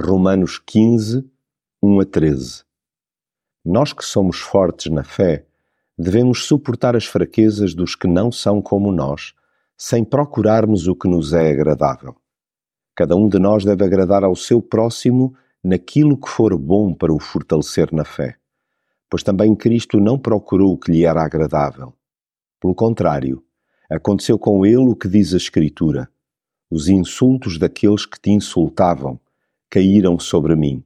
Romanos 15, 1 a 13. Nós que somos fortes na fé, devemos suportar as fraquezas dos que não são como nós, sem procurarmos o que nos é agradável. Cada um de nós deve agradar ao seu próximo naquilo que for bom para o fortalecer na fé, pois também Cristo não procurou o que lhe era agradável. Pelo contrário, aconteceu com ele o que diz a Escritura: os insultos daqueles que te insultavam caíram sobre mim.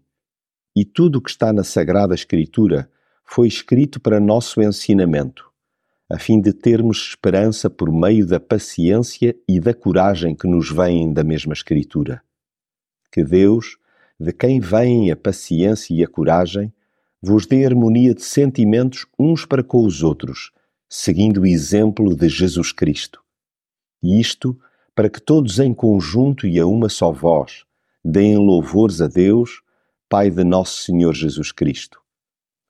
E tudo o que está na Sagrada Escritura foi escrito para nosso ensinamento, a fim de termos esperança por meio da paciência e da coragem que nos vêm da mesma Escritura. Que Deus, de quem vêm a paciência e a coragem, vos dê harmonia de sentimentos uns para com os outros, seguindo o exemplo de Jesus Cristo. E isto para que todos em conjunto e a uma só voz deem louvores a Deus, Pai de nosso Senhor Jesus Cristo.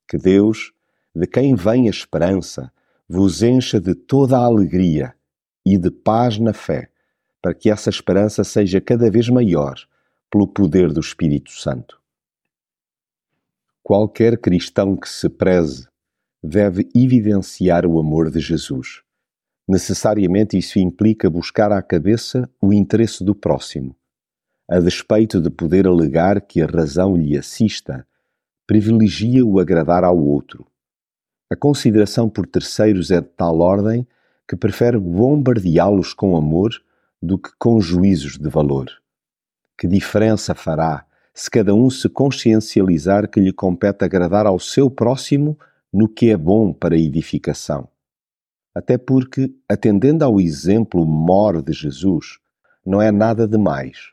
Que Deus, de quem vem a esperança, vos encha de toda a alegria e de paz na fé, para que essa esperança seja cada vez maior pelo poder do Espírito Santo. Qualquer cristão que se preze deve evidenciar o amor de Jesus. Necessariamente isso implica buscar à cabeça o interesse do próximo, a despeito de poder alegar que a razão lhe assista, privilegia o agradar ao outro, a consideração por terceiros é de tal ordem que prefere bombardeá-los com amor do que com juízos de valor. Que diferença fará se cada um se consciencializar que lhe compete agradar ao seu próximo no que é bom para a edificação? Até porque, atendendo ao exemplo mor de Jesus, não é nada demais.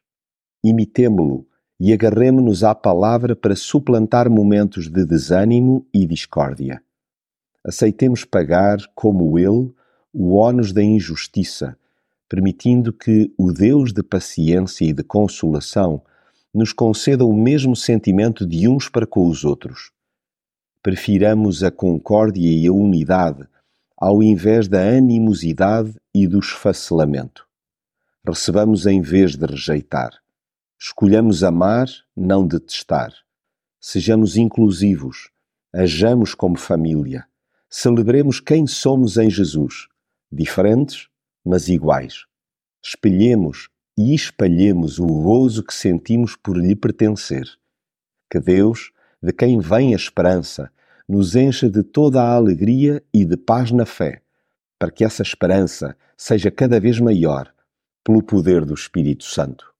Imitemo-lo e agarremo-nos à palavra para suplantar momentos de desânimo e discórdia aceitemos pagar, como ele, o ónus da injustiça, permitindo que o Deus de paciência e de consolação nos conceda o mesmo sentimento de uns para com os outros. Prefiramos a concórdia e a unidade ao invés da animosidade e do esfacelamento. Recebamos em vez de rejeitar. Escolhamos amar, não detestar. Sejamos inclusivos. Ajamos como família celebremos quem somos em Jesus, diferentes, mas iguais. Espelhemos e espalhemos o gozo que sentimos por lhe pertencer. Que Deus, de quem vem a esperança, nos encha de toda a alegria e de paz na fé, para que essa esperança seja cada vez maior pelo poder do Espírito Santo.